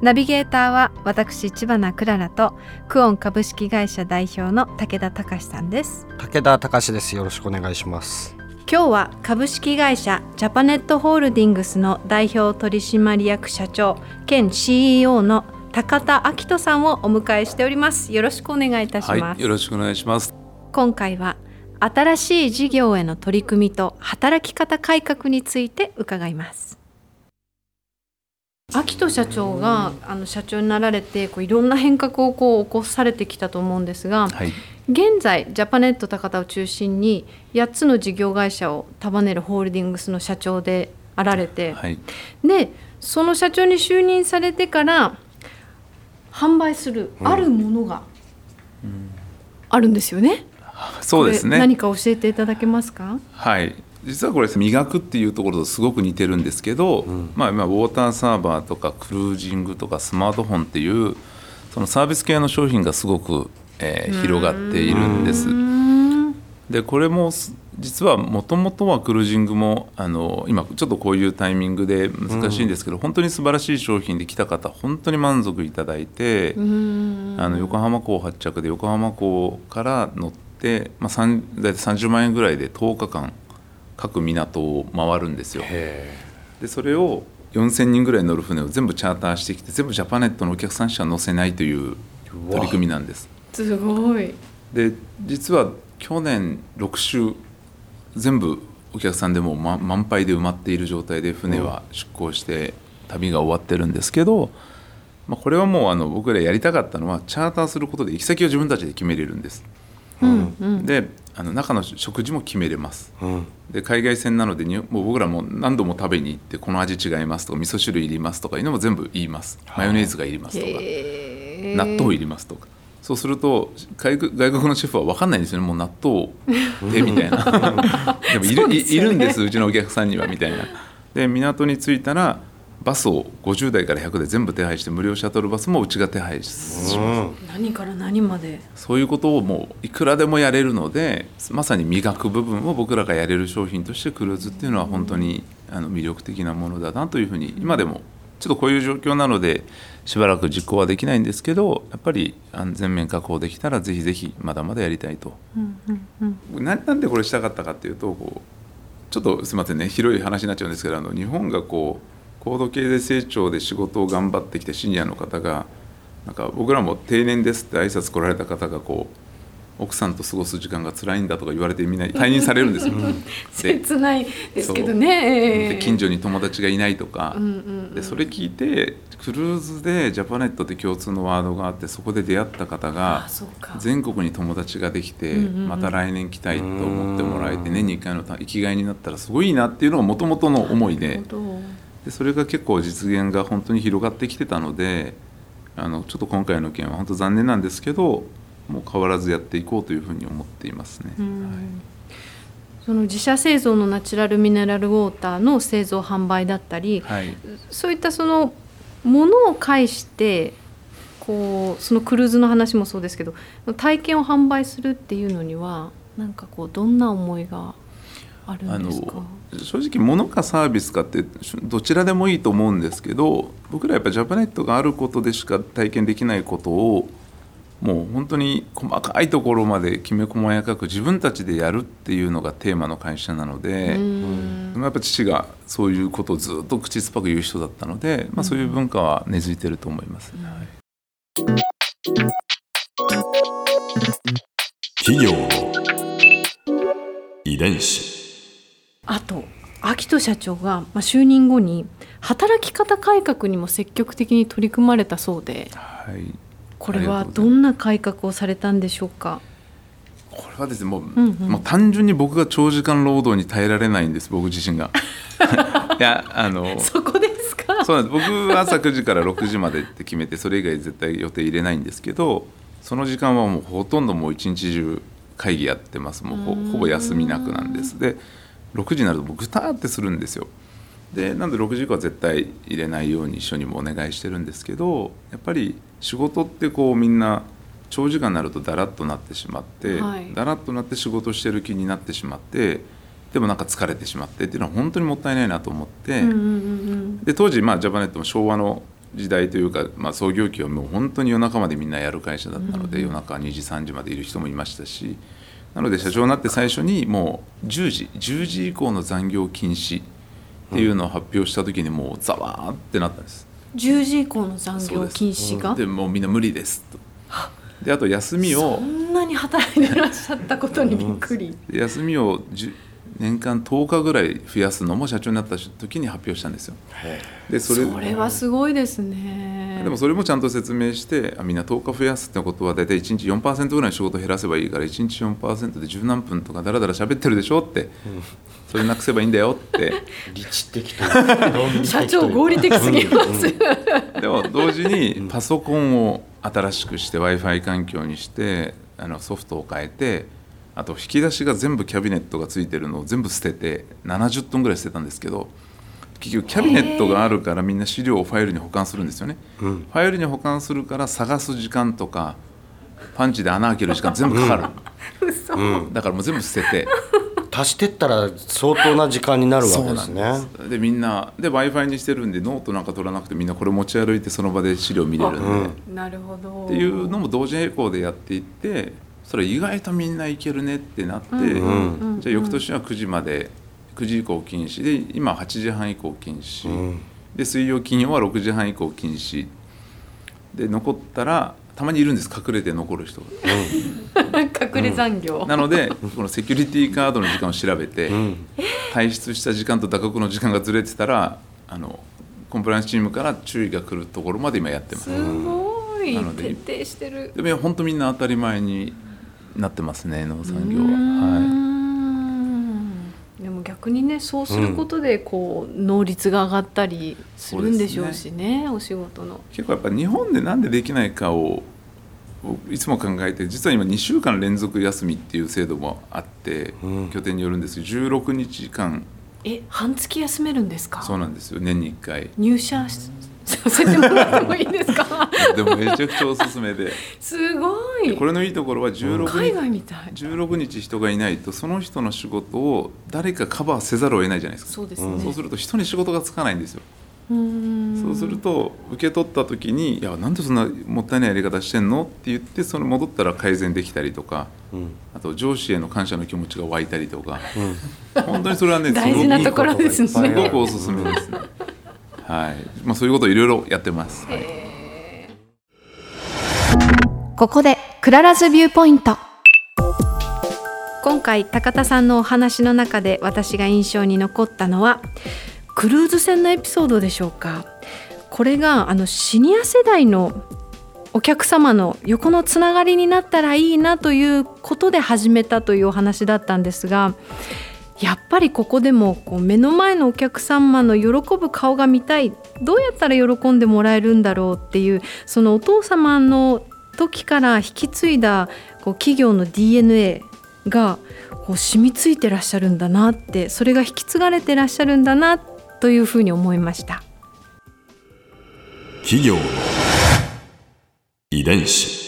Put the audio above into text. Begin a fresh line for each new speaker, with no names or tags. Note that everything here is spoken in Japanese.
ナビゲーターは私千葉なクララとクオン株式会社代表の武田隆さんです。
武田隆です。よろしくお願いします。
今日は株式会社ジャパネットホールディングスの代表取締役社長兼 CEO の高田明人さんをお迎えしております。よろしくお願いいたします、
はい、よろしくお願いします。
今回は新しい事業への取り組みと働き方改革について伺います秋人社長があの社長になられてこういろんな変革をこう起こされてきたと思うんですが、
はい、
現在ジャパネット高田を中心に8つの事業会社を束ねるホールディングスの社長であられて、
はい、
でその社長に就任されてから販売するあるものがあるんですよね。
そうですね。
何か教えていただけますか？
はい実はこれ磨くっていうところとすごく似てるんですけど、うん、まあ今ウォーターサーバーとかクルージングとかスマートフォンっていうそのサービス系の商品がすごく、えー、広がっているんです。でこれも実はもともとはクルージングもあの今ちょっとこういうタイミングで難しいんですけど、うん、本当に素晴らしい商品で来た方本当に満足いただいてあの横浜港発着で横浜港から乗って、まあ、大体30万円ぐらいで10日間各港を回るんですよ。でそれを4,000人ぐらい乗る船を全部チャーターしてきて全部ジャパネットのお客さんしか乗せないという取り組みなんです。
すごい
で実は去年6週全部お客さんでも、ま、満杯で埋まっている状態で船は出港して旅が終わってるんですけど、まあ、これはもうあの僕らやりたかったのはチャーターすることで行き先を自分たちで決めれるんです。
うんうん、
であの中の食事も決めれます、
うん、
で海外線なのでもう僕らも何度も食べに行ってこの味違いますとか味噌汁いりますとかいうのも全部言います。マヨネーズがいりますとか納豆いりますとか。そうすると外国のシェフは分かんないんですよね。もう納豆でみたいな。でもいるね、いるんですうちのお客さんにはみたいな。で港に着いたらバスを50代から100で全部手配して無料シャトルバスもうちが手配します、
何から何まで。
そういうことをもういくらでもやれるのでまさに磨く部分を僕らがやれる商品としてクルーズっていうのは本当にあの魅力的なものだなというふうに今でもちょっとこういう状況なのでしばらく実行はできないんですけどやっぱり安全面確保できたらぜひぜひまだまだやりたいと。
うんうんうん、
なんでこれしたかったかっていうとこうちょっとすみませんね。広い話になっちゃうんですけどあの日本がこう高度経済成長で仕事を頑張ってきたシニアの方がなんか僕らも定年ですって挨拶来られた方がこう奥さんと過ごす時間が辛いんだとか言われてみんな退任されるんですよ。
切ないですけどね。
で近所に友達がいないとか、でそれ聞いてクルーズでジャパネットって共通のワードがあってそこで出会った方が全国に友達ができてまた来年来たいと思ってもらえて年に1回の生きがいになったらすごいなっていうのがもともとの思いで。でそれが結構実現が本当に広がってきてたのであのちょっと今回の件は本当残念なんですけどもう変わらずやっていこうというふうに思っていますね。はい、
その自社製造のナチュラルミネラルウォーターの製造販売だったり、
はい、
そういったそのものを介してこうそのクルーズの話もそうですけど体験を販売するっていうのにはなんかこうどんな思いがあるんですか？
正直物かサービスかってどちらでもいいと思うんですけど僕らやっぱジャパネットがあることでしか体験できないことをもう本当に細かいところまできめ細やかく自分たちでやるっていうのがテーマの会社なのでやっぱ父がそういうことをずっと口酸っぱく言う人だったので、まあ、そういう文化は根付いてると思います、ね、
企業。の遺伝子
あと秋人社長が、まあ、就任後に働き方改革にも積極的に取り組まれたそうで、
はい、
これはどんな改革をされたんでしょうか？
これはですねもううんうん、もう単純に僕が長時間労働に耐えられないんです僕自身が。いやあの
そこですか？
そうなんです。僕は朝9時から6時までって決めてそれ以外絶対予定入れないんですけどその時間はもうほとんどもう一日中会議やってます。もうほほぼ休みなくなんです。で6時になるともうぐたーってするんですよ。でなんで6時以降は絶対入れないように一緒にもお願いしてるんですけどやっぱり仕事ってこうみんな長時間になるとだらっとなってしまって、
はい。
だらっとなって仕事してる気になってしまってでもなんか疲れてしまってっていうのは本当にもったいないなと思って、
うんうんうん
で当時、まあ、ジャパネットも昭和の時代というか、まあ、創業期はもう本当に夜中までみんなやる会社だったので、夜中2時3時までいる人もいましたしなので社長になって最初にもう10時10時以降の残業禁止っていうのを発表した時にもうざわーってなったんです。
10時以降の残業禁止が？
でもうみんな無理ですと。であと休みを
そんなに働いてらっしゃったことにびっくり。
で休みを10年間10日ぐらい増やすのも社長になった時に発表したんですよ。でそ
それはすごいですね。
でもそれもちゃんと説明してあみんな10日増やすってことは大体1日4%ぐらいの仕事を減らせばいいから1日4%で十何分とかだらだら喋ってるでしょって、それなくせばいいんだよって。
理知的
社長合理的すぎます。
でも同時にパソコンを新しくして w i f i 環境にしてあのソフトを変えてあと引き出しが全部キャビネットがついてるのを全部捨てて70トンぐらい捨てたんですけど結局キャビネットがあるからみんな資料をファイルに保管するんですよね。
うん。
ファイルに保管するから探す時間とかパンチで穴開ける時間全部かかる、
うん。
だからもう全部捨てて。
足してったら相当な時間になるわけですね。
す。でみんなで w i f i にしてるんでノートなんか取らなくてみんなこれ持ち歩いてその場で資料見れるんで、
うん。
なるほど。
っていうのも同時並行でやっていってそれ意外とみんないけるねってなって、
ん
じゃあ翌年は9時まで9時以降禁止で今8時半以降禁止、
うん
で水曜金曜は6時半以降禁止で残ったらたまにいるんです隠れて残る人が。
隠れ残業。
なのでこのセキュリティカードの時間を調べて、
うん
退出した時間と打刻の時間がずれてたらあのコンプライアンスチームから注意が来るところまで今やってます。
すごい
なので
徹底してる。
でも本当みんな当たり前になってますね農産業は。は
んでも逆にねそうすることでこう、能率が上がったりするんでしょうしねお仕事の。
い、結構やっぱ日本でなんでできないかをいつも考えて実は今2週間連続休みっていう制度もあって、
うん。
拠点によるんですけど16日間。
え半月休めるんですか？
そうなんですよ。年に1回。
入社しさせてもらってもいいですか？
でもめちゃくちゃおすすめで。
すごい。
これのいいところは16
海
日
外みたい。
16日人がいないとその人の仕事を誰かカバーせざるを得ないじゃないですか。
そうですね、
そうすると人に仕事がつかないんですよ。
うーん。
そうすると受け取った時に「いやなんでそんなもったいないやり方してんの?」って言ってその戻ったら改善できたりとか
うん。
あと上司への感謝の気持ちが湧いたりとか。本当にそれはね
大事なところですね。
すごく
すごくおすすめですね。はい、まあそういうことをいろいろやってます。はい。
ここで Clara's Viewpoint。今回高田さんのお話の中で私が印象に残ったのはクルーズ船のエピソードでしょうか。これがあのシニア世代のお客様の横のつながりになったらいいなということで始めたというお話だったんですがやっぱりここでもこう目の前のお客様の喜ぶ顔が見たいどうやったら喜んでもらえるんだろうっていうそのお父様の時から引き継いだこう企業の DNA がこう染みついてらっしゃるんだなってそれが引き継がれてらっしゃるんだなというふうに思いました。
企業遺伝子